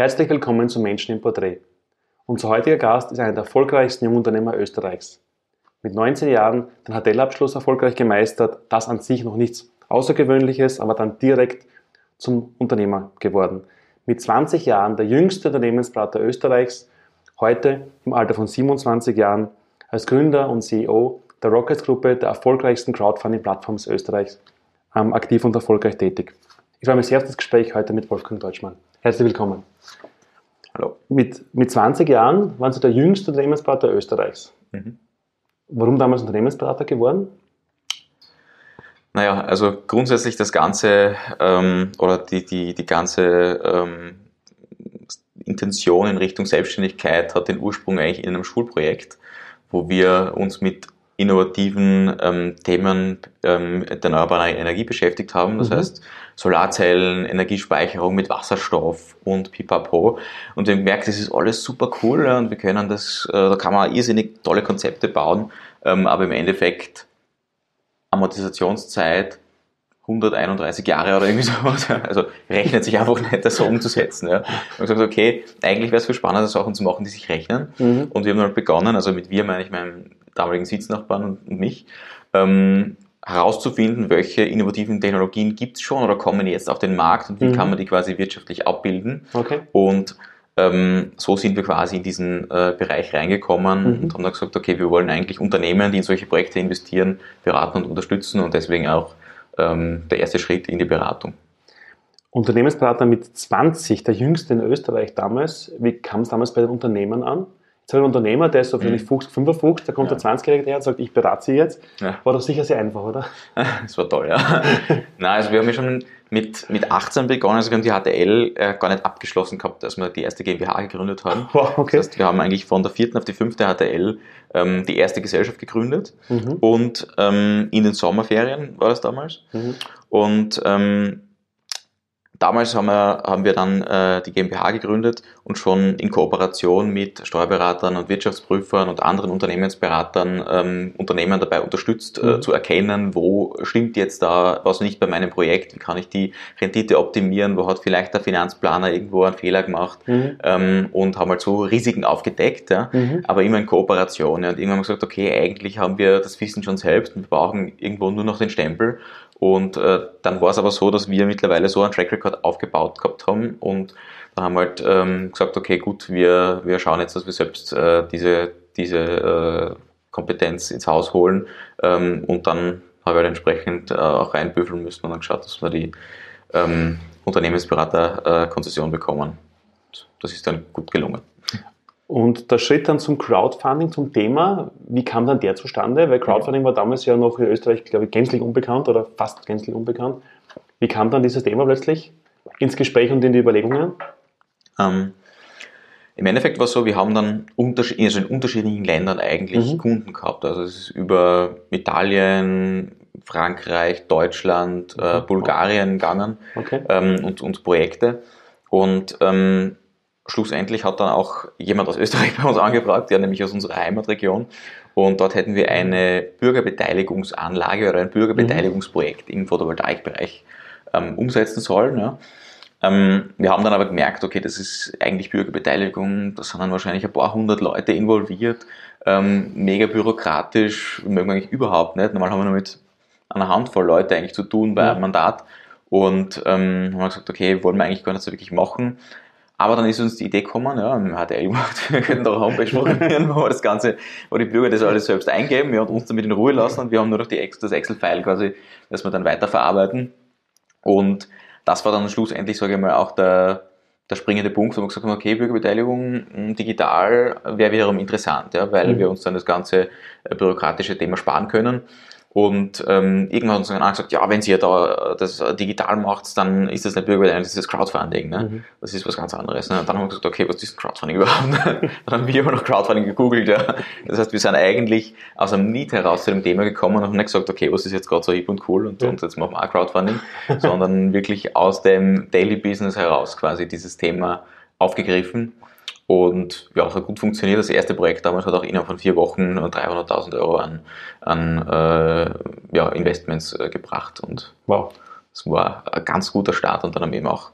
Herzlich willkommen zu Menschen im Porträt. Unser heutiger Gast ist einer der erfolgreichsten Jungunternehmer Österreichs. Mit 19 Jahren den HTL-Abschluss erfolgreich gemeistert, das an sich noch nichts Außergewöhnliches, aber dann direkt zum Unternehmer geworden. Mit 20 Jahren der jüngste Unternehmensberater Österreichs, heute im Alter von 27 Jahren als Gründer und CEO der Rockets-Gruppe, der erfolgreichsten Crowdfunding-Plattforms Österreichs, ähm, aktiv und erfolgreich tätig. Ich freue mich sehr auf das Gespräch heute mit Wolfgang Deutschmann. Herzlich willkommen. Hallo. Mit, mit 20 Jahren waren Sie der jüngste Unternehmensberater Österreichs. Mhm. Warum damals Unternehmensberater geworden? Naja, also grundsätzlich das Ganze ähm, oder die, die, die ganze ähm, Intention in Richtung Selbstständigkeit hat den Ursprung eigentlich in einem Schulprojekt, wo wir uns mit innovativen ähm, Themen ähm, der erneuerbaren Energie beschäftigt haben. Das mhm. heißt Solarzellen, Energiespeicherung mit Wasserstoff und Pipapo. Und wir merken, das ist alles super cool ja, und wir können das, äh, da kann man irrsinnig tolle Konzepte bauen, ähm, aber im Endeffekt Amortisationszeit 131 Jahre oder irgendwie sowas. Also rechnet sich einfach nicht, das so umzusetzen. Ja. Und gesagt, okay, eigentlich wäre es viel spannender, Sachen zu machen, die sich rechnen. Mhm. Und wir haben dann begonnen, also mit wir meine ich meinen damaligen Sitznachbarn und, mich, ähm, herauszufinden, welche innovativen Technologien gibt es schon oder kommen jetzt auf den Markt und wie mhm. kann man die quasi wirtschaftlich abbilden. Okay. Und ähm, so sind wir quasi in diesen äh, Bereich reingekommen mhm. und haben dann gesagt, okay, wir wollen eigentlich Unternehmen, die in solche Projekte investieren, beraten und unterstützen und deswegen auch ähm, der erste Schritt in die Beratung. Unternehmensberater mit 20, der jüngste in Österreich damals. Wie kam es damals bei den Unternehmen an? Ich einen Unternehmer, der ist so vielleicht mhm. 55, da kommt ja. der 20-Jährige her und sagt, ich berate Sie jetzt. Ja. War doch sicher sehr einfach, oder? Das war toll, ja. Nein, also wir haben ja schon mit, mit 18 begonnen, also wir haben die HTL äh, gar nicht abgeschlossen gehabt, als wir die erste GmbH gegründet haben. Wow, okay. Das heißt, wir haben eigentlich von der vierten auf die fünfte HTL ähm, die erste Gesellschaft gegründet mhm. und ähm, in den Sommerferien war das damals. Mhm. Und ähm, Damals haben wir, haben wir dann äh, die GmbH gegründet und schon in Kooperation mit Steuerberatern und Wirtschaftsprüfern und anderen Unternehmensberatern ähm, Unternehmen dabei unterstützt, äh, mhm. zu erkennen, wo stimmt jetzt da was nicht bei meinem Projekt, wie kann ich die Rendite optimieren, wo hat vielleicht der Finanzplaner irgendwo einen Fehler gemacht mhm. ähm, und haben halt so Risiken aufgedeckt, ja, mhm. aber immer in Kooperation. Ja, und irgendwann haben wir gesagt, okay, eigentlich haben wir das Wissen schon selbst und wir brauchen irgendwo nur noch den Stempel und äh, dann war es aber so, dass wir mittlerweile so einen Track Record aufgebaut gehabt haben und dann haben wir halt ähm, gesagt, okay, gut, wir, wir schauen jetzt, dass wir selbst äh, diese, diese äh, Kompetenz ins Haus holen ähm, und dann haben wir halt entsprechend äh, auch reinbüffeln müssen und dann geschaut, dass wir die ähm, Unternehmensberater-Konzession bekommen. Das ist dann gut gelungen. Und der Schritt dann zum Crowdfunding, zum Thema, wie kam dann der zustande? Weil Crowdfunding war damals ja noch in Österreich, glaube ich, gänzlich unbekannt oder fast gänzlich unbekannt. Wie kam dann dieses Thema plötzlich ins Gespräch und in die Überlegungen? Ähm, Im Endeffekt war es so, wir haben dann also in unterschiedlichen Ländern eigentlich mhm. Kunden gehabt. Also es ist über Italien, Frankreich, Deutschland, äh. Bulgarien gegangen okay. ähm, und, und Projekte. Und ähm, schlussendlich hat dann auch jemand aus Österreich bei uns angefragt, der nämlich aus unserer Heimatregion. Und dort hätten wir eine Bürgerbeteiligungsanlage oder ein Bürgerbeteiligungsprojekt im Photovoltaikbereich ähm, umsetzen sollen. Ja. Ähm, wir haben dann aber gemerkt, okay, das ist eigentlich Bürgerbeteiligung, da sind dann wahrscheinlich ein paar hundert Leute involviert, ähm, mega bürokratisch, mögen wir eigentlich überhaupt nicht. Normal haben wir nur mit einer Handvoll Leute eigentlich zu tun bei einem Mandat und ähm, haben wir gesagt, okay, wollen wir eigentlich gar nicht so wirklich machen. Aber dann ist uns die Idee gekommen, ja, im HTL gemacht, wir könnten doch Homepage programmieren, wo wir das Ganze, wo die Bürger das alles selbst eingeben, ja, und uns damit in Ruhe lassen und wir haben nur noch die, das Excel-File quasi, das wir dann weiterverarbeiten. Und das war dann schlussendlich, sage ich mal, auch der, der springende Punkt, wo wir gesagt haben, okay, Bürgerbeteiligung hm, digital wäre wiederum interessant, ja, weil mhm. wir uns dann das ganze äh, bürokratische Thema sparen können. Und ähm, irgendwann hat uns dann gesagt, ja, wenn ihr da das digital macht, dann ist das nicht Bürgerbeteiligung, das ist das Crowdfunding. Ne? Mhm. Das ist was ganz anderes. Ne? Und dann haben wir gesagt, okay, was ist Crowdfunding überhaupt? dann haben wir immer noch Crowdfunding gegoogelt. Ja? Das heißt, wir sind eigentlich aus einem Need heraus zu dem Thema gekommen und haben nicht gesagt, okay, was ist jetzt gerade so hip und cool und, ja. und jetzt machen wir auch Crowdfunding, sondern wirklich aus dem Daily Business heraus quasi dieses Thema aufgegriffen und ja, es hat gut funktioniert. Das erste Projekt damals hat auch innerhalb von vier Wochen 300.000 Euro an, an äh, ja, Investments äh, gebracht. Und wow, es war ein ganz guter Start und dann haben wir eben auch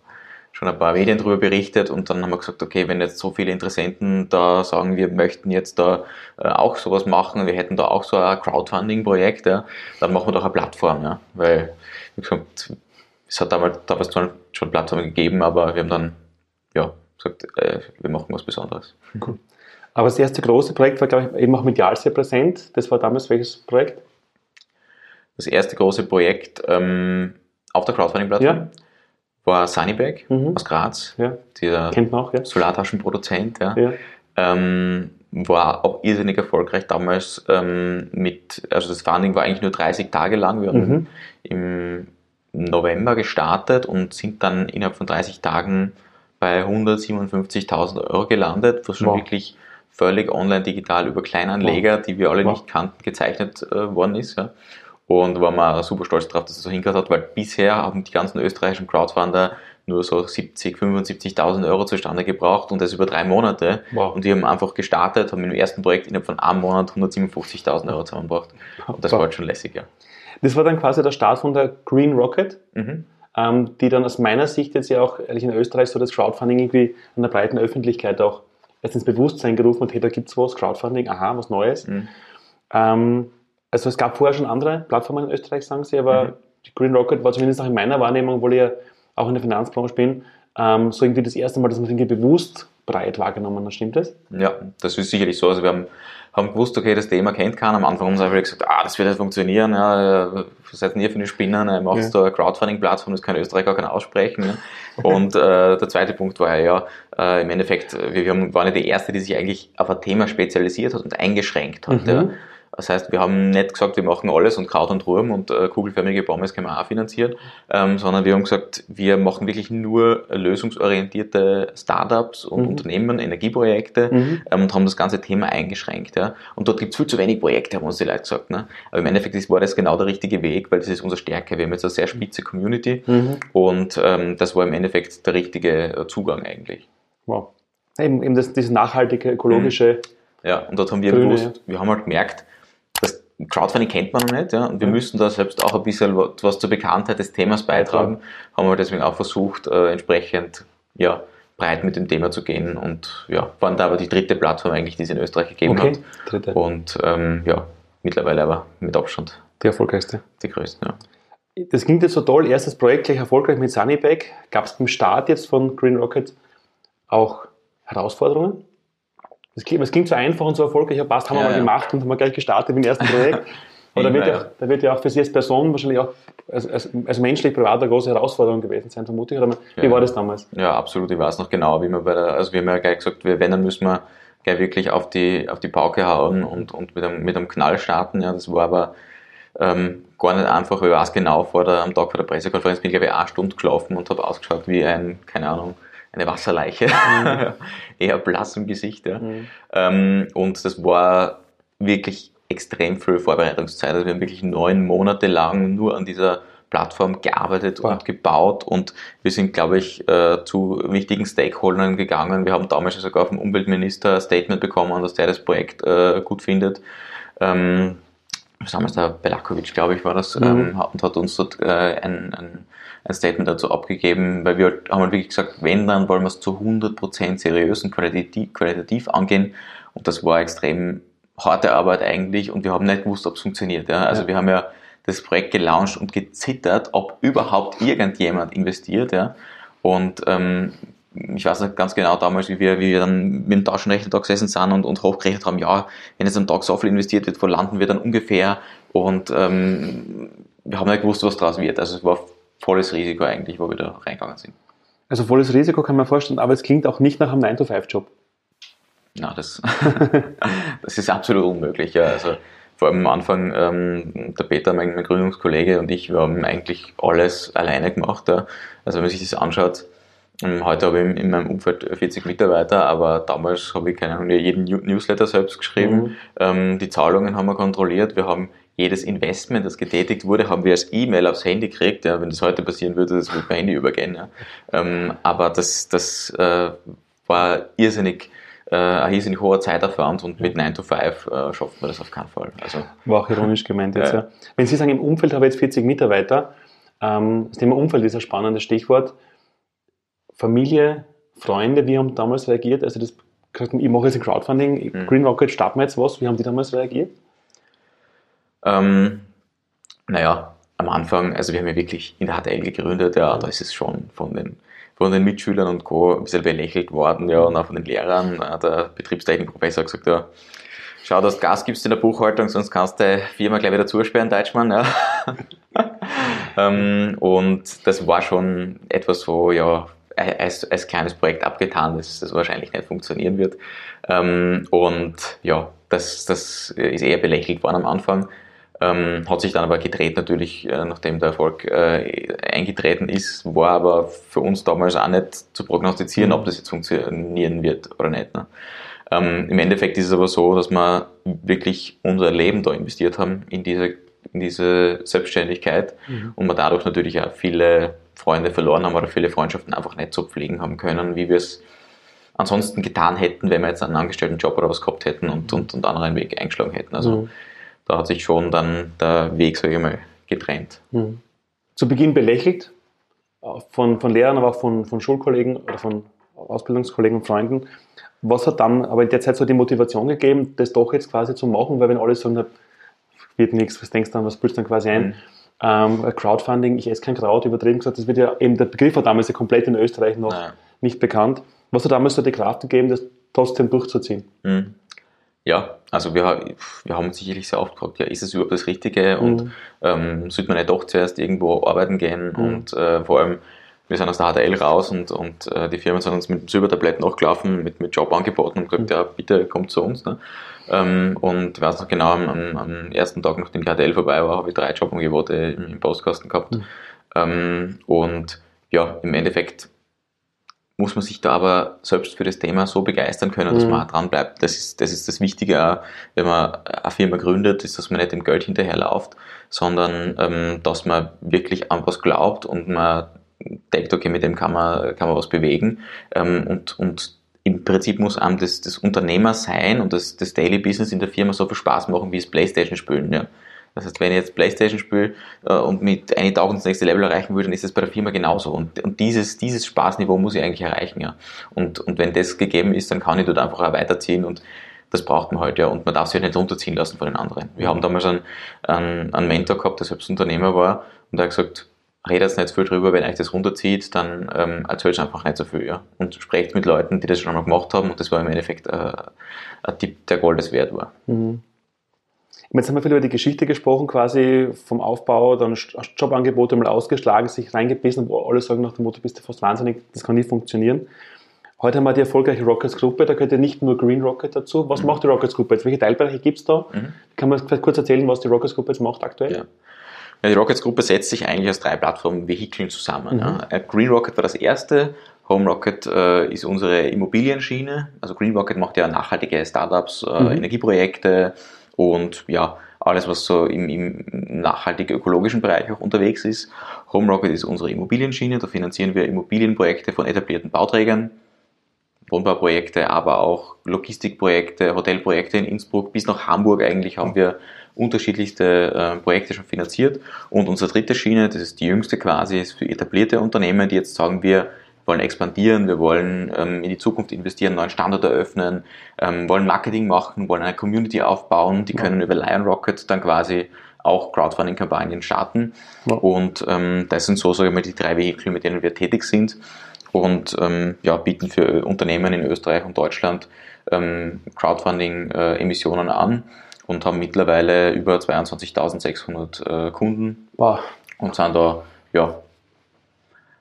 schon ein paar Medien darüber berichtet und dann haben wir gesagt, okay, wenn jetzt so viele Interessenten da sagen, wir möchten jetzt da äh, auch sowas machen, wir hätten da auch so ein Crowdfunding-Projekt, ja, dann machen wir doch eine Plattform, ja, weil, wie gesagt, es hat damals, damals schon Plattformen gegeben, aber wir haben dann, ja, gesagt, äh, wir machen was Besonderes. Cool. Aber das erste große Projekt war, glaube ich, eben auch medial sehr präsent. Das war damals welches Projekt? Das erste große Projekt ähm, auf der Crowdfunding-Plattform. Ja war Sunnybag mhm. aus Graz, ja. dieser Kennt man auch, ja. Solartaschenproduzent. Ja. ja. Ähm, war auch irrsinnig erfolgreich damals ähm, mit, also das Funding war eigentlich nur 30 Tage lang. Wir haben mhm. im November gestartet und sind dann innerhalb von 30 Tagen bei 157.000 Euro gelandet, was schon wow. wirklich völlig online digital über Kleinanleger, wow. die wir alle wow. nicht kannten, gezeichnet äh, worden ist. Ja und waren wir super stolz darauf, dass es so hingehört hat, weil bisher haben die ganzen österreichischen Crowdfunder nur so 70, 75.000 Euro zustande gebraucht und das über drei Monate. Wow. Und die haben einfach gestartet, haben im ersten Projekt innerhalb von einem Monat 157.000 Euro zusammengebracht. Und das war halt schon lässig, ja. Das war dann quasi der Start von der Green Rocket, mhm. Ähm, die dann aus meiner Sicht jetzt ja auch ehrlich in Österreich so das Crowdfunding irgendwie an der breiten Öffentlichkeit auch erst ins Bewusstsein gerufen hat, hey, da gibt es was, Crowdfunding, aha, was Neues. Mhm. Ähm, also es gab vorher schon andere Plattformen in Österreich, sagen Sie, aber mhm. die Green Rocket war zumindest auch in meiner Wahrnehmung, obwohl ich ja auch in der Finanzbranche bin, ähm, so irgendwie das erste Mal, dass man irgendwie bewusst breit wahrgenommen hat. Stimmt das? Ja, das ist sicherlich so. Also wir haben, haben gewusst, okay, das Thema kennt keiner. Am Anfang haben sie einfach gesagt, ah, das wird nicht funktionieren. Ja, was seid ihr für eine Spinnen? Ihr macht ja. da eine Crowdfunding-Plattform, das kann Österreich gar keiner aussprechen. Ja. Und äh, der zweite Punkt war ja, äh, im Endeffekt, wir, wir waren ja die Erste, die sich eigentlich auf ein Thema spezialisiert hat und eingeschränkt hat. Mhm. Ja. Das heißt, wir haben nicht gesagt, wir machen alles und Kraut und Ruhm und äh, kugelförmige Pommes können wir auch finanzieren, ähm, sondern wir haben gesagt, wir machen wirklich nur lösungsorientierte Startups und mhm. Unternehmen, Energieprojekte mhm. ähm, und haben das ganze Thema eingeschränkt. Ja. Und dort gibt es viel zu wenig Projekte, haben uns die Leute gesagt. Ne? Aber im Endeffekt war das genau der richtige Weg, weil das ist unsere Stärke. Wir haben jetzt eine sehr spitze Community mhm. und ähm, das war im Endeffekt der richtige äh, Zugang eigentlich. Wow. Eben, eben das, diese nachhaltige, ökologische. Ja, und dort haben wir Grüne, gewusst, wir haben halt gemerkt, Crowdfunding kennt man noch nicht, ja, und wir müssen da selbst auch ein bisschen was zur Bekanntheit des Themas beitragen, haben wir deswegen auch versucht, äh, entsprechend, ja, breit mit dem Thema zu gehen und ja, waren da aber die dritte Plattform eigentlich, die es in Österreich gegeben okay. hat. Dritte. Und ähm, ja, mittlerweile aber mit Abstand. Die erfolgreichste. Die größte, ja. Das klingt jetzt so toll, erstes Projekt gleich erfolgreich mit Sunnybag. Gab es beim Start jetzt von Green Rocket auch Herausforderungen? Das klingt, das klingt so einfach und so erfolgreich, ja passt, haben ja, wir mal ja. gemacht und haben wir gleich gestartet im ersten Projekt. Aber da wird, ja, da wird ja auch für Sie als Person wahrscheinlich auch als, als, als menschlich privat eine große Herausforderung gewesen sein, vermute ich. Oder wie war das damals? Ja, absolut. Ich weiß noch genau, wie wir bei der, also wir haben ja gleich gesagt, wir, wenn, dann müssen wir gleich wirklich auf die, auf die Pauke hauen und, und mit, einem, mit einem Knall starten. Ja, das war aber ähm, gar nicht einfach. Ich weiß genau, vor der, am Tag vor der Pressekonferenz bin ich glaube ich eine Stunde geschlafen und habe ausgeschaut wie ein, keine Ahnung, eine Wasserleiche, mhm. eher blass im Gesicht. Ja. Mhm. Ähm, und das war wirklich extrem viel Vorbereitungszeit. Also wir haben wirklich neun Monate lang nur an dieser Plattform gearbeitet wow. und gebaut und wir sind, glaube ich, äh, zu wichtigen Stakeholdern gegangen. Wir haben damals sogar vom Umweltminister ein Statement bekommen, dass der das Projekt äh, gut findet. Ähm, damals der Belakovic, glaube ich, war das, mhm. ähm, und hat uns dort äh, ein, ein ein Statement dazu abgegeben, weil wir haben halt wirklich gesagt, wenn, dann wollen wir es zu 100% seriös und qualitativ, qualitativ angehen. Und das war extrem harte Arbeit eigentlich und wir haben nicht gewusst, ob es funktioniert. Ja? Also ja. wir haben ja das Projekt gelauncht und gezittert, ob überhaupt irgendjemand investiert. Ja? Und ähm, ich weiß nicht ganz genau damals, wie wir, wie wir dann mit dem Taschenrechner da gesessen sind und, und hochgerechnet haben, ja, wenn jetzt am Tag so viel investiert wird, wo landen wir dann ungefähr? Und ähm, wir haben nicht gewusst, was daraus wird. Also es war volles Risiko eigentlich, wo wir da reingegangen sind. Also volles Risiko kann man vorstellen, aber es klingt auch nicht nach einem 9-to-5-Job. Na, das, das ist absolut unmöglich. Ja. Also vor allem am Anfang, ähm, der Peter, mein, mein, Gründungskollege und ich, wir haben eigentlich alles alleine gemacht. Ja. Also wenn man sich das anschaut, heute habe ich in meinem Umfeld 40 Mitarbeiter, aber damals habe ich keine Ahnung, jeden Newsletter selbst geschrieben. Mhm. Ähm, die Zahlungen haben wir kontrolliert. Wir haben jedes Investment, das getätigt wurde, haben wir als E-Mail aufs Handy gekriegt. Ja, wenn das heute passieren würde, das würde mein Handy übergehen. Ja. Ähm, aber das, das äh, war irrsinnig, äh, ein irrsinnig hoher Zeitaufwand und mit 9 to 5 äh, schafft man das auf keinen Fall. Also, war auch ironisch gemeint jetzt. Ja. Wenn Sie sagen, im Umfeld habe ich jetzt 40 Mitarbeiter, ähm, das Thema Umfeld ist ein spannendes Stichwort. Familie, Freunde, wie haben damals reagiert? Also das, ich mache jetzt ein Crowdfunding, mhm. Green Rocket, starten wir jetzt was, wie haben die damals reagiert? Ähm, naja, am Anfang, also wir haben ja wirklich in der HTL gegründet, ja, da ist es schon von den, von den Mitschülern und Co. ein bisschen belächelt worden, ja, und auch von den Lehrern. Der Betriebstechnikprofessor hat gesagt, ja, schau, dass du Gas gibst in der Buchhaltung, sonst kannst du die Firma gleich wieder zusperren, Deutschmann, ja. ähm, und das war schon etwas so, ja, als, als kleines Projekt abgetan, dass das wahrscheinlich nicht funktionieren wird. Ähm, und ja, das, das ist eher belächelt worden am Anfang. Ähm, hat sich dann aber gedreht natürlich, äh, nachdem der Erfolg äh, eingetreten ist, war aber für uns damals auch nicht zu prognostizieren, ob das jetzt funktionieren wird oder nicht. Ne? Ähm, Im Endeffekt ist es aber so, dass wir wirklich unser Leben da investiert haben in diese, in diese Selbstständigkeit mhm. und wir dadurch natürlich auch viele Freunde verloren haben oder viele Freundschaften einfach nicht so pflegen haben können, wie wir es ansonsten getan hätten, wenn wir jetzt einen angestellten Job oder was gehabt hätten und, und, und anderen Weg eingeschlagen hätten. Also mhm da hat sich schon dann der Weg, sage ich mal, getrennt. Mhm. Zu Beginn belächelt von, von Lehrern, aber auch von, von Schulkollegen oder von Ausbildungskollegen und Freunden. Was hat dann aber in der Zeit so die Motivation gegeben, das doch jetzt quasi zu machen? Weil wenn alle sagen, wird nichts, was denkst du dann, was fühlst du dann quasi ein? Mhm. Ähm, Crowdfunding, ich esse kein Kraut, übertrieben gesagt, das wird ja eben, der Begriff war damals ja komplett in Österreich noch Nein. nicht bekannt. Was hat damals so die Kraft gegeben, das trotzdem durchzuziehen? Mhm. Ja, also wir, wir haben sicherlich sehr oft gefragt, ja, ist es überhaupt das Richtige und mhm. ähm, sollte man nicht doch zuerst irgendwo arbeiten gehen mhm. und äh, vor allem, wir sind aus der HTL raus und, und äh, die Firmen sind uns mit dem Silbertablett nachgelaufen, mit, mit Jobangeboten und gesagt, ja, bitte kommt zu uns. Ne? Ähm, und ich weiß noch genau, am, am, ersten Tag, nachdem die HTL vorbei war, habe ich drei Jobangebote im, im Postkasten gehabt. Mhm. Ähm, und ja, im Endeffekt muss man sich da aber selbst für das Thema so begeistern können, dass mhm. man auch dran bleibt. Das ist, das ist das Wichtige, auch, wenn man eine Firma gründet, ist, dass man nicht dem Geld hinterherläuft, sondern ähm, dass man wirklich an was glaubt und man denkt, okay, mit dem kann man, kann man was bewegen. Ähm, und, und im Prinzip muss einem das, das Unternehmer sein und das, das Daily Business in der Firma so viel Spaß machen, wie es Playstation spielen. Ja. Das heißt, wenn ich jetzt Playstation spiele äh, und mit 1000 das nächste Level erreichen würde, dann ist das bei der Firma genauso. Und, und dieses, dieses Spaßniveau muss ich eigentlich erreichen, ja. Und, und wenn das gegeben ist, dann kann ich dort einfach auch weiterziehen und das braucht man halt, ja. Und man darf sich halt nicht runterziehen lassen von den anderen. Wir haben damals einen, einen, einen Mentor gehabt, der selbst Unternehmer war und der hat gesagt, redet nicht viel drüber, wenn euch das runterzieht, dann ähm, erzählt einfach nicht so viel, ja. Und sprecht mit Leuten, die das schon mal gemacht haben und das war im Endeffekt äh, ein Tipp, der Goldes wert war. Mhm. Jetzt haben wir viel über die Geschichte gesprochen, quasi vom Aufbau, dann Jobangebote mal ausgeschlagen, sich reingebissen, wo alle sagen nach dem Motto, bist du fast wahnsinnig, das kann nicht funktionieren. Heute haben wir die erfolgreiche Rockets Gruppe, da gehört ja nicht nur Green Rocket dazu. Was mhm. macht die Rockets Gruppe jetzt? Welche Teilbereiche gibt es da? Mhm. Kann man kurz erzählen, was die Rockets Gruppe jetzt macht aktuell? Ja. Ja, die Rockets Gruppe setzt sich eigentlich aus drei Plattformen-Vehikeln zusammen. Mhm. Ja. Äh, Green Rocket war das erste, Home Rocket äh, ist unsere Immobilienschiene. Also Green Rocket macht ja nachhaltige Startups, äh, mhm. Energieprojekte, und ja, alles, was so im, im nachhaltig ökologischen Bereich auch unterwegs ist. Home Rocket ist unsere Immobilienschiene, da finanzieren wir Immobilienprojekte von etablierten Bauträgern, Wohnbauprojekte, aber auch Logistikprojekte, Hotelprojekte in Innsbruck bis nach Hamburg eigentlich haben wir unterschiedlichste äh, Projekte schon finanziert. Und unsere dritte Schiene, das ist die jüngste quasi, ist für etablierte Unternehmen, die jetzt sagen, wir wollen expandieren, wir wollen ähm, in die Zukunft investieren, neuen Standort eröffnen, ähm, wollen Marketing machen, wollen eine Community aufbauen, die können über Lion Rocket dann quasi auch Crowdfunding-Kampagnen starten. Ja. Und ähm, das sind so, sagen wir mal, die drei Vehikel, mit denen wir tätig sind und ähm, ja, bieten für Unternehmen in Österreich und Deutschland ähm, Crowdfunding-Emissionen an und haben mittlerweile über 22.600 äh, Kunden wow. und sind da ja,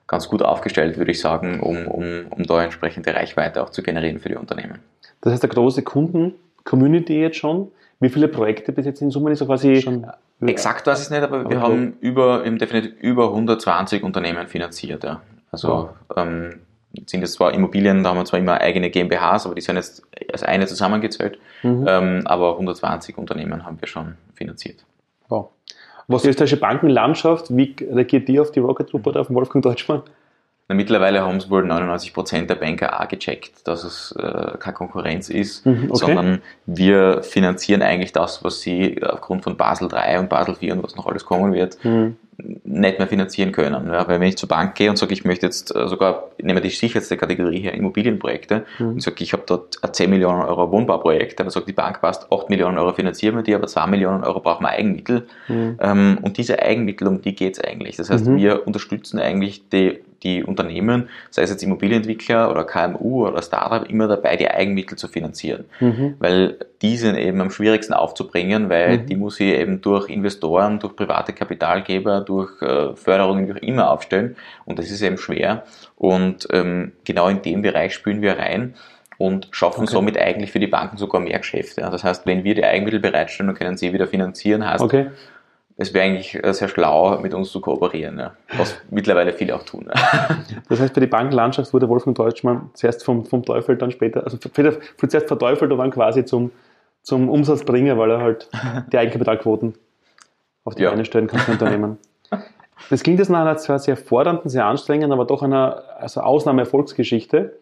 ganz gut aufgestellt, würde ich sagen, um, um, um da entsprechende Reichweite auch zu generieren für die Unternehmen. Das heißt, eine große Kunden-Community jetzt schon. Wie viele Projekte bis jetzt in Summe ist so quasi schon? Exakt weiß ich nicht, aber wir okay. haben über, im definitiv über 120 Unternehmen finanziert. Ja. Also ähm, sind es zwar Immobilien, da haben wir zwar immer eigene GmbHs, aber die sind jetzt als eine zusammengezählt. Mhm. Ähm, aber 120 Unternehmen haben wir schon finanziert. Wow. Was die österreichische Bankenlandschaft, wie reagiert die auf die Rocket Group oder auf Wolfgang Deutschmann? Na, mittlerweile haben es wohl 99% der Banker auch gecheckt, dass es äh, keine Konkurrenz ist, mhm, okay. sondern wir finanzieren eigentlich das, was sie aufgrund von Basel III und Basel IV und was noch alles kommen wird, mhm. Nicht mehr finanzieren können. Ja, weil wenn ich zur Bank gehe und sage, ich möchte jetzt äh, sogar, nehmen wir die sicherste Kategorie hier, Immobilienprojekte, mhm. und sage, ich habe dort ein 10 Millionen Euro Wohnbauprojekt, dann sagt die Bank, passt, 8 Millionen Euro finanzieren wir die, aber 2 Millionen Euro brauchen wir Eigenmittel. Mhm. Ähm, und diese Eigenmittel, um die geht es eigentlich. Das heißt, mhm. wir unterstützen eigentlich die die Unternehmen, sei es jetzt Immobilienentwickler oder KMU oder Startup, immer dabei, die Eigenmittel zu finanzieren. Mhm. Weil die sind eben am schwierigsten aufzubringen, weil mhm. die muss ich eben durch Investoren, durch private Kapitalgeber, durch äh, Förderungen, wie auch immer aufstellen. Und das ist eben schwer. Und ähm, genau in dem Bereich spülen wir rein und schaffen okay. somit eigentlich für die Banken sogar mehr Geschäfte. Das heißt, wenn wir die Eigenmittel bereitstellen, dann können sie wieder finanzieren. Heißt, okay es wäre eigentlich äh, sehr schlau, mit uns zu kooperieren, ja. was mittlerweile viele auch tun. Das heißt, für die Bankenlandschaft wurde Wolfgang Deutschmann zuerst vom, vom Teufel, dann später, also zuerst verteufelt und dann quasi zum, zum Umsatzbringer, weil er halt die Eigenkapitalquoten auf die ja. Beine stellen kann für Unternehmen. Das klingt jetzt nach einer zwar sehr fordernden, sehr anstrengenden, aber doch einer also Ausnahmeerfolgsgeschichte.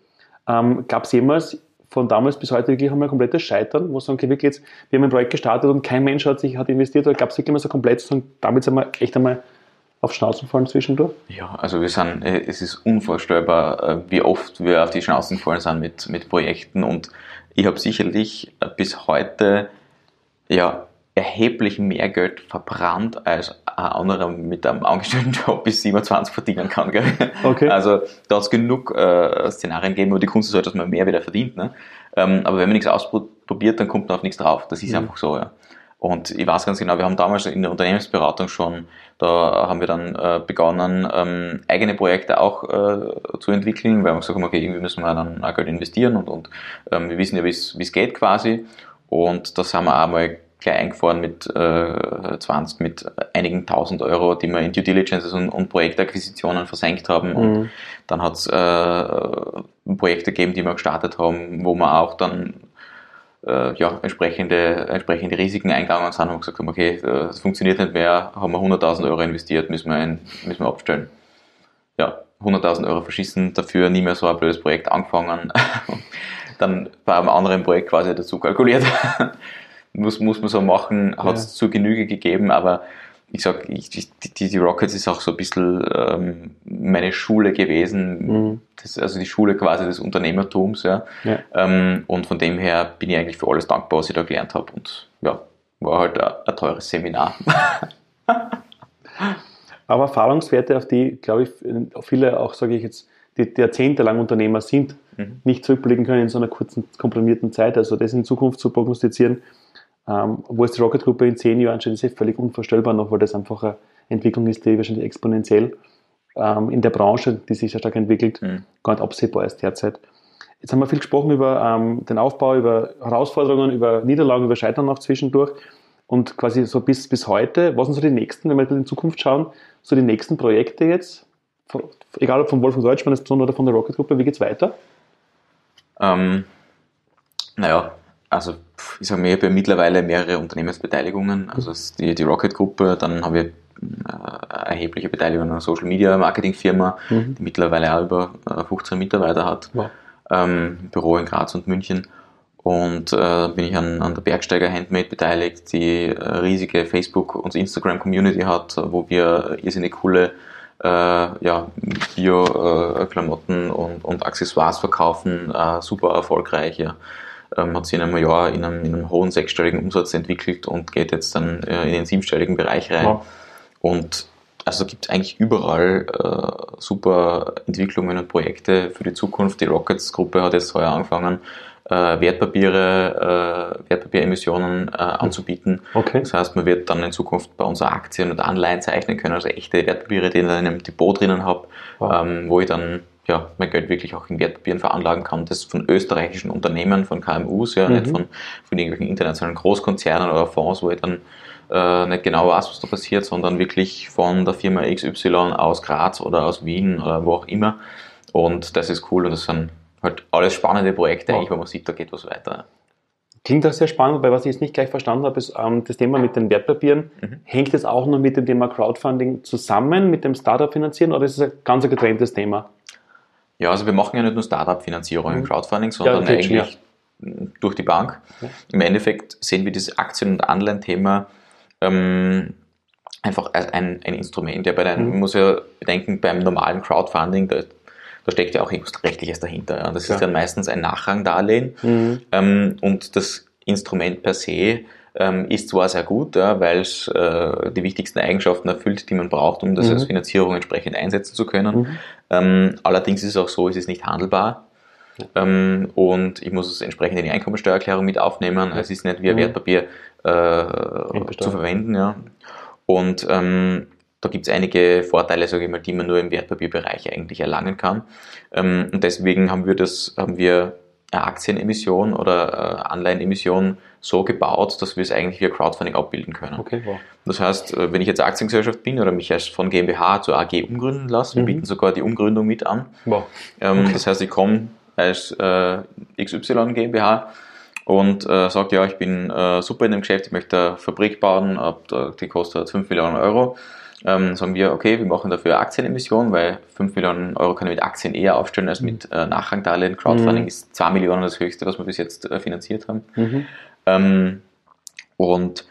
Ähm, Gab es jemals von damals bis heute wirklich einmal komplettes Scheitern, wo sagen, okay, wirklich jetzt, wir haben ein Projekt gestartet und kein Mensch hat sich hat investiert, oder gab es wirklich mal so komplett, so, damit sind wir echt einmal auf Schnauzen fallen zwischendurch? Ja, also wir sind, äh, es ist unvorstellbar, äh, wie oft wir auf die Schnauzen gefallen sind mit, mit Projekten und ich habe sicherlich bis heute ja erheblich mehr Geld verbrannt, als ein anderer mit einem Angestelltenjob bis 27 verdienen kann. Gell? Okay. Also da hat es genug äh, Szenarien gegeben, wo die Kunst ist halt, dass man mehr wieder verdient. Ne? Ähm, aber wenn man nichts ausprobiert, dann kommt man auf nichts drauf. Das ist mhm. einfach so. Ja. Und ich weiß ganz genau, wir haben damals in der Unternehmensberatung schon, da haben wir dann äh, begonnen, ähm, eigene Projekte auch äh, zu entwickeln, weil wir gesagt haben, okay, irgendwie müssen wir dann auch Geld investieren und, und ähm, wir wissen ja, wie es geht quasi. Und das haben wir auch mal gleich eingefahren mit äh, 20, mit einigen tausend Euro, die wir in Due Diligence und, und Projektakquisitionen versenkt haben. Mhm. Und dann hat es äh, Projekte gegeben, die wir gestartet haben, wo wir auch dann äh, ja, entsprechende, entsprechende Risiken eingegangen sind und gesagt haben, okay, das funktioniert nicht mehr, haben wir 100.000 Euro investiert, müssen wir, ein, müssen wir abstellen. Ja, 100.000 Euro verschissen, dafür nie mehr so ein blödes Projekt angefangen. dann bei einem anderen Projekt quasi dazu kalkuliert muss, muss man so machen, hat es ja. zur Genüge gegeben, aber ich sag, ich, die, die Rockets ist auch so ein bisschen ähm, meine Schule gewesen, mhm. das, also die Schule quasi des Unternehmertums, ja. ja. Ähm, und von dem her bin ich eigentlich für alles dankbar, was ich da gelernt habe und ja, war halt ein, ein teures Seminar. Aber Erfahrungswerte, auf die, glaube ich, viele auch, sage ich jetzt, die, die jahrzehntelang Unternehmer sind, mhm. nicht zurückblicken können in so einer kurzen, komprimierten Zeit. Also das in Zukunft zu prognostizieren, ähm, wo es die Rocket-Gruppe in zehn Jahren steht, ist ja völlig unvorstellbar noch, weil das einfach eine Entwicklung ist, die wahrscheinlich exponentiell ähm, in der Branche, die sich sehr stark entwickelt, mhm. gar nicht absehbar ist derzeit. Jetzt haben wir viel gesprochen über ähm, den Aufbau, über Herausforderungen, über Niederlagen, über Scheitern noch zwischendurch. Und quasi so bis, bis heute, was sind so die nächsten, wenn wir in Zukunft schauen, so die nächsten Projekte jetzt, egal ob von Wolfgang Deutschmann oder von der Rocket-Gruppe, wie geht es weiter? Ähm, naja, also ich sage mir, ich habe ja mittlerweile mehrere Unternehmensbeteiligungen, also die, die Rocket-Gruppe, dann habe ich äh, erhebliche Beteiligung an einer Social Media Marketing Firma, mhm. die mittlerweile auch über 15 äh, Mitarbeiter hat, wow. ähm, Büro in Graz und München. Und äh, bin ich an, an der Bergsteiger Handmade beteiligt, die äh, riesige Facebook- und Instagram-Community hat, wo wir irrsinnig coole äh, ja, Bio-Klamotten und, und Accessoires verkaufen, äh, super erfolgreich. Ja ähm, hat sich in einem Jahr in einem, in einem, hohen sechsstelligen Umsatz entwickelt und geht jetzt dann äh, in den siebenstelligen Bereich rein. Ja. Und also gibt es eigentlich überall äh, super Entwicklungen und Projekte für die Zukunft. Die Rockets-Gruppe hat jetzt heuer angefangen, äh, Wertpapiere, äh, Wertpapieremissionen äh, anzubieten. Okay. Das heißt, man wird dann in Zukunft bei uns Aktien und Anleihen zeichnen können, also echte Wertpapiere, die ich in einem Depot drinnen habe, wow. ähm, wo ich dann ja, mein Geld wirklich auch in Wertpapieren veranlagen kann. Das von österreichischen Unternehmen, von KMUs, ja, mhm. nicht von, von irgendwelchen internationalen Großkonzernen oder Fonds, wo ich dann äh, nicht genau weiß, was da passiert, sondern wirklich von der Firma XY aus Graz oder aus Wien oder wo auch immer. Und das ist cool und das sind halt alles spannende Projekte, eigentlich, wo man sieht, da geht was weiter. Klingt auch sehr spannend, wobei was ich jetzt nicht gleich verstanden habe, ist ähm, das Thema mit den Wertpapieren. Mhm. Hängt das auch noch mit dem Thema Crowdfunding zusammen, mit dem Startup finanzieren oder ist es ein ganz getrenntes Thema? Ja, also wir machen ja nicht nur Startup-Finanzierung mhm. im Crowdfunding, sondern ja, eigentlich durch die Bank. Ja. Im Endeffekt sehen wir dieses Aktien- und Anleihen-Thema ähm, einfach ein, ein Instrument. Ja, bei den, mhm. Man muss ja bedenken, beim normalen Crowdfunding, da, da steckt ja auch irgendwas Rechtliches dahinter. Ja. Das Klar. ist dann meistens ein Nachrangdarlehen mhm. ähm, und das Instrument per se ähm, ist zwar sehr gut, ja, weil es äh, die wichtigsten Eigenschaften erfüllt, die man braucht, um das mhm. als Finanzierung entsprechend einsetzen zu können. Mhm. Ähm, allerdings ist es auch so, es ist nicht handelbar. Ähm, und ich muss es entsprechend in die Einkommensteuererklärung mit aufnehmen. Es ist nicht wie ein mhm. Wertpapier äh, zu verwenden. Ja. Und ähm, da gibt es einige Vorteile, sage ich mal, die man nur im Wertpapierbereich eigentlich erlangen kann. Ähm, und deswegen haben wir das, haben wir eine Aktienemission oder äh, Anleihenemission so gebaut, dass wir es eigentlich via Crowdfunding abbilden können. Okay, wow. Das heißt, äh, wenn ich jetzt Aktiengesellschaft bin oder mich erst von GmbH zur AG umgründen lasse, mhm. wir bieten sogar die Umgründung mit an. Wow. Ähm, okay. Das heißt, ich komme als äh, XY GmbH und äh, sagt, ja, ich bin äh, super in dem Geschäft, ich möchte eine Fabrik bauen, ab, die kostet 5 Millionen Euro. Ähm, sagen wir, okay, wir machen dafür Aktienemission, weil 5 Millionen Euro kann ich mit Aktien eher aufstellen als mit äh, Nachrangdarlehen. Crowdfunding mhm. ist 2 Millionen das höchste, was wir bis jetzt äh, finanziert haben. Mhm. Ähm, und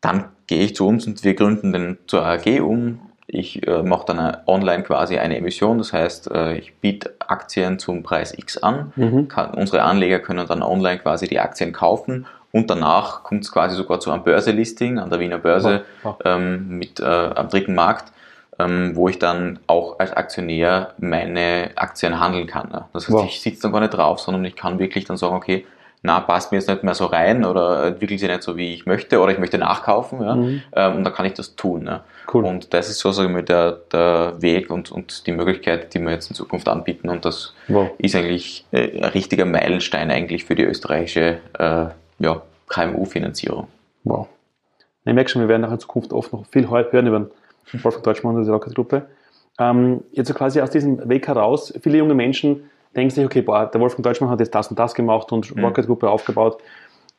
dann gehe ich zu uns und wir gründen den zur AG um ich äh, mache dann eine, online quasi eine Emission, das heißt, äh, ich biete Aktien zum Preis X an. Mhm. Kann, unsere Anleger können dann online quasi die Aktien kaufen und danach kommt es quasi sogar zu einem Börselisting an der Wiener Börse oh, oh. Ähm, mit äh, am dritten Markt, ähm, wo ich dann auch als Aktionär meine Aktien handeln kann. Ne? Das heißt, wow. ich sitze dann gar nicht drauf, sondern ich kann wirklich dann sagen, okay, na, passt mir jetzt nicht mehr so rein oder entwickelt sich nicht so, wie ich möchte oder ich möchte nachkaufen. Ja? Mhm. Ähm, und dann kann ich das tun. Ja? Cool. Und das ist so, sage ich mal, der, der Weg und, und die Möglichkeit, die wir jetzt in Zukunft anbieten. Und das wow. ist eigentlich äh, ein richtiger Meilenstein eigentlich für die österreichische äh, ja, KMU-Finanzierung. Wow. Ich merke schon, wir werden auch in Zukunft oft noch viel hören über den Wolfgang Deutschmann und die Rocket-Gruppe. Ähm, jetzt quasi aus diesem Weg heraus, viele junge Menschen denken sich, okay, boah, der Wolfgang Deutschmann hat jetzt das und das gemacht und mhm. Rocket Gruppe aufgebaut.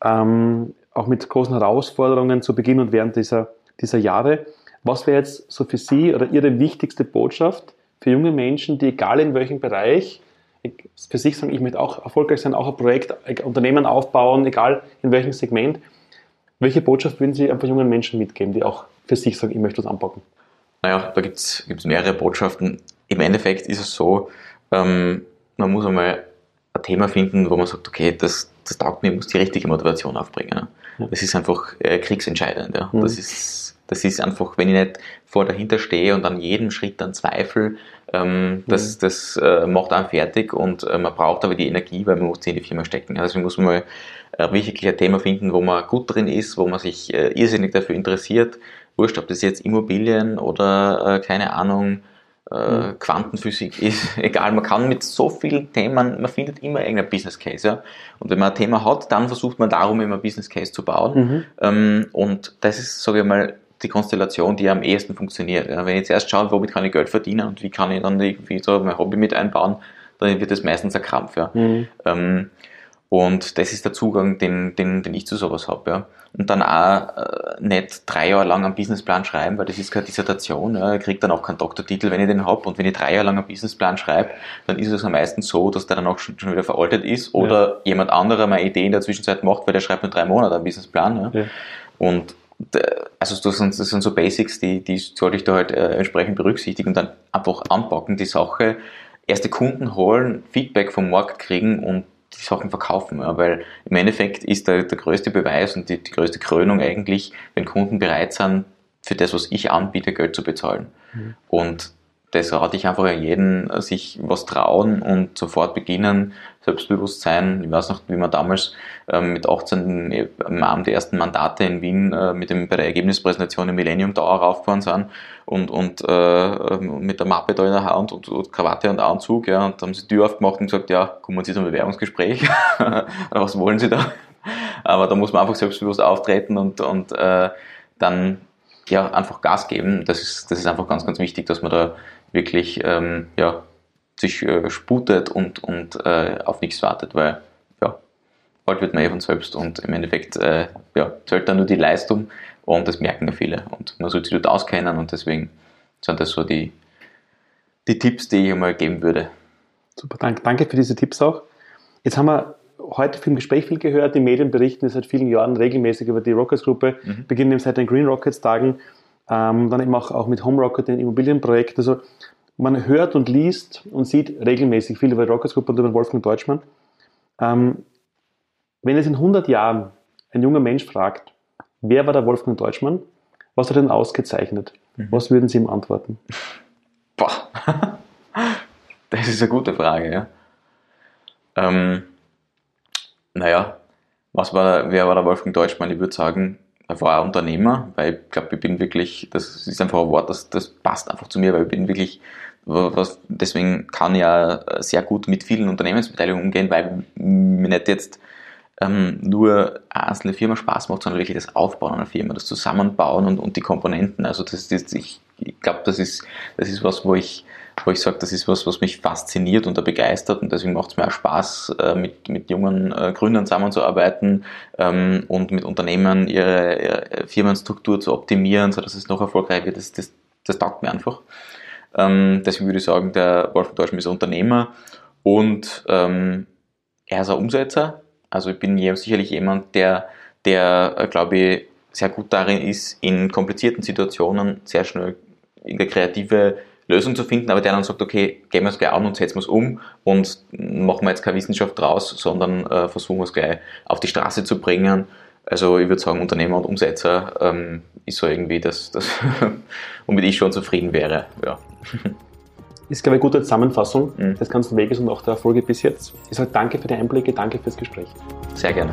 Ähm, auch mit großen Herausforderungen zu Beginn und während dieser, dieser Jahre. Was wäre jetzt so für Sie oder Ihre wichtigste Botschaft für junge Menschen, die egal in welchem Bereich für sich sagen, ich möchte auch erfolgreich sein, auch ein Projekt, ein Unternehmen aufbauen, egal in welchem Segment. Welche Botschaft würden Sie einfach jungen Menschen mitgeben, die auch für sich sagen, ich möchte das anpacken? Naja, da gibt es mehrere Botschaften. Im Endeffekt ist es so, ähm, man muss einmal ein Thema finden, wo man sagt, okay, das, das taugt mir, muss die richtige Motivation aufbringen. Das ist einfach äh, kriegsentscheidend. Ja. Mhm. Das, ist, das ist einfach, wenn ich nicht vor dahinter stehe und an jedem Schritt dann zweifle, ähm, das, mhm. das äh, macht einen fertig und äh, man braucht aber die Energie, weil man muss in die Firma stecken. Also muss man mal äh, wirklich ein Thema finden, wo man gut drin ist, wo man sich äh, irrsinnig dafür interessiert. Wurscht, ob das jetzt Immobilien oder äh, keine Ahnung, äh, Quantenphysik ist, egal, man kann mit so vielen Themen, man findet immer irgendein Business Case, ja. Und wenn man ein Thema hat, dann versucht man darum immer Business Case zu bauen. Mhm. Ähm, und das ist, sage ich mal, die Konstellation, die am ehesten funktioniert. Wenn ich jetzt erst schaue, womit kann ich Geld verdienen und wie kann ich dann irgendwie so mein Hobby mit einbauen, dann wird das meistens ein Krampf, ja. Mhm. Ähm, und das ist der Zugang, den, den, den ich zu sowas habe. Ja. Und dann auch äh, nicht drei Jahre lang einen Businessplan schreiben, weil das ist keine Dissertation. Ja. Ich kriege dann auch keinen Doktortitel, wenn ich den habe. Und wenn ich drei Jahre lang einen Businessplan schreibe, dann ist es am meisten so, dass der dann auch schon, schon wieder veraltet ist oder ja. jemand anderer meine Idee in der Zwischenzeit macht, weil der schreibt nur drei Monate einen Businessplan. Ja. Und also das sind, das sind so Basics, die, die sollte ich da halt äh, entsprechend berücksichtigen und dann einfach anpacken, die Sache, erste Kunden holen, Feedback vom Markt kriegen und die Sachen verkaufen. Ja, weil im Endeffekt ist der, der größte Beweis und die, die größte Krönung eigentlich, wenn Kunden bereit sind, für das, was ich anbiete, Geld zu bezahlen. Mhm. Und das rate ich einfach an jeden, sich was trauen und sofort beginnen, Selbstbewusstsein. Ich weiß noch, wie man damals ähm, mit 18 äh, am Abend die ersten Mandate in Wien äh, mit dem, bei der Ergebnispräsentation im Millennium Tower raufgefahren sind und, und äh, mit der Mappe da in der Hand und, und Krawatte und Anzug, ja, und haben sie die Tür aufgemacht und gesagt, ja, kommen Sie zum Bewerbungsgespräch. Was wollen Sie da? Aber da muss man einfach selbstbewusst auftreten und, und äh, dann ja, einfach Gas geben. Das ist, das ist einfach ganz, ganz wichtig, dass man da wirklich ähm, ja, sich äh, sputet und, und äh, auf nichts wartet, weil ja, bald wird man eh von selbst und im Endeffekt äh, ja, zählt dann nur die Leistung und das merken ja viele und man sollte sich dort auskennen und deswegen sind das so die, die Tipps, die ich einmal geben würde. Super, danke, danke für diese Tipps auch. Jetzt haben wir heute im Gespräch viel gehört, die Medien berichten seit vielen Jahren regelmäßig über die Rockets-Gruppe, mhm. beginnen seit den Green Rockets-Tagen ähm, dann eben auch, auch mit Home Rocket, den Immobilienprojekt. Also man hört und liest und sieht regelmäßig viel über die Rockets Group und über Wolfgang Deutschmann. Ähm, wenn es in 100 Jahren ein junger Mensch fragt, wer war der Wolfgang Deutschmann, was hat er denn ausgezeichnet? Mhm. Was würden Sie ihm antworten? Boah, das ist eine gute Frage, ja. Ähm, naja, was war, wer war der Wolfgang Deutschmann? Ich würde sagen, war ein Unternehmer, weil ich glaube, ich bin wirklich, das ist einfach ein Wort, das, das passt einfach zu mir, weil ich bin wirklich, was, deswegen kann ich ja sehr gut mit vielen Unternehmensbeteiligungen umgehen, weil mir nicht jetzt ähm, nur eine einzelne Firma Spaß macht, sondern wirklich das Aufbauen einer Firma, das Zusammenbauen und, und die Komponenten. Also das, das ich, ich glaube, das ist, das ist was, wo ich, wo ich sage, das ist was, was mich fasziniert und da begeistert und deswegen macht es mir auch Spaß, äh, mit, mit jungen äh, Gründern zusammenzuarbeiten ähm, und mit Unternehmen ihre, ihre Firmenstruktur zu optimieren, sodass es noch erfolgreich wird. Das, das, das taugt mir einfach. Ähm, deswegen würde ich sagen, der Wolfgang Deutschmann ist ein Unternehmer und ähm, er ist ein Umsetzer. Also ich bin sicherlich jemand, der, der äh, glaube ich, sehr gut darin ist, in komplizierten Situationen sehr schnell in der kreative Lösung zu finden, aber der dann sagt, okay, gehen wir es gleich an und setzen wir es um und machen wir jetzt keine Wissenschaft draus, sondern äh, versuchen wir es gleich auf die Straße zu bringen. Also ich würde sagen, Unternehmer und Umsetzer ähm, ist so irgendwie das, das womit ich schon zufrieden wäre. Ja. Ist, glaube ich, eine gute Zusammenfassung mhm. des ganzen Weges und auch der Erfolge bis jetzt. Ich sage danke für die Einblicke, danke fürs Gespräch. Sehr gerne.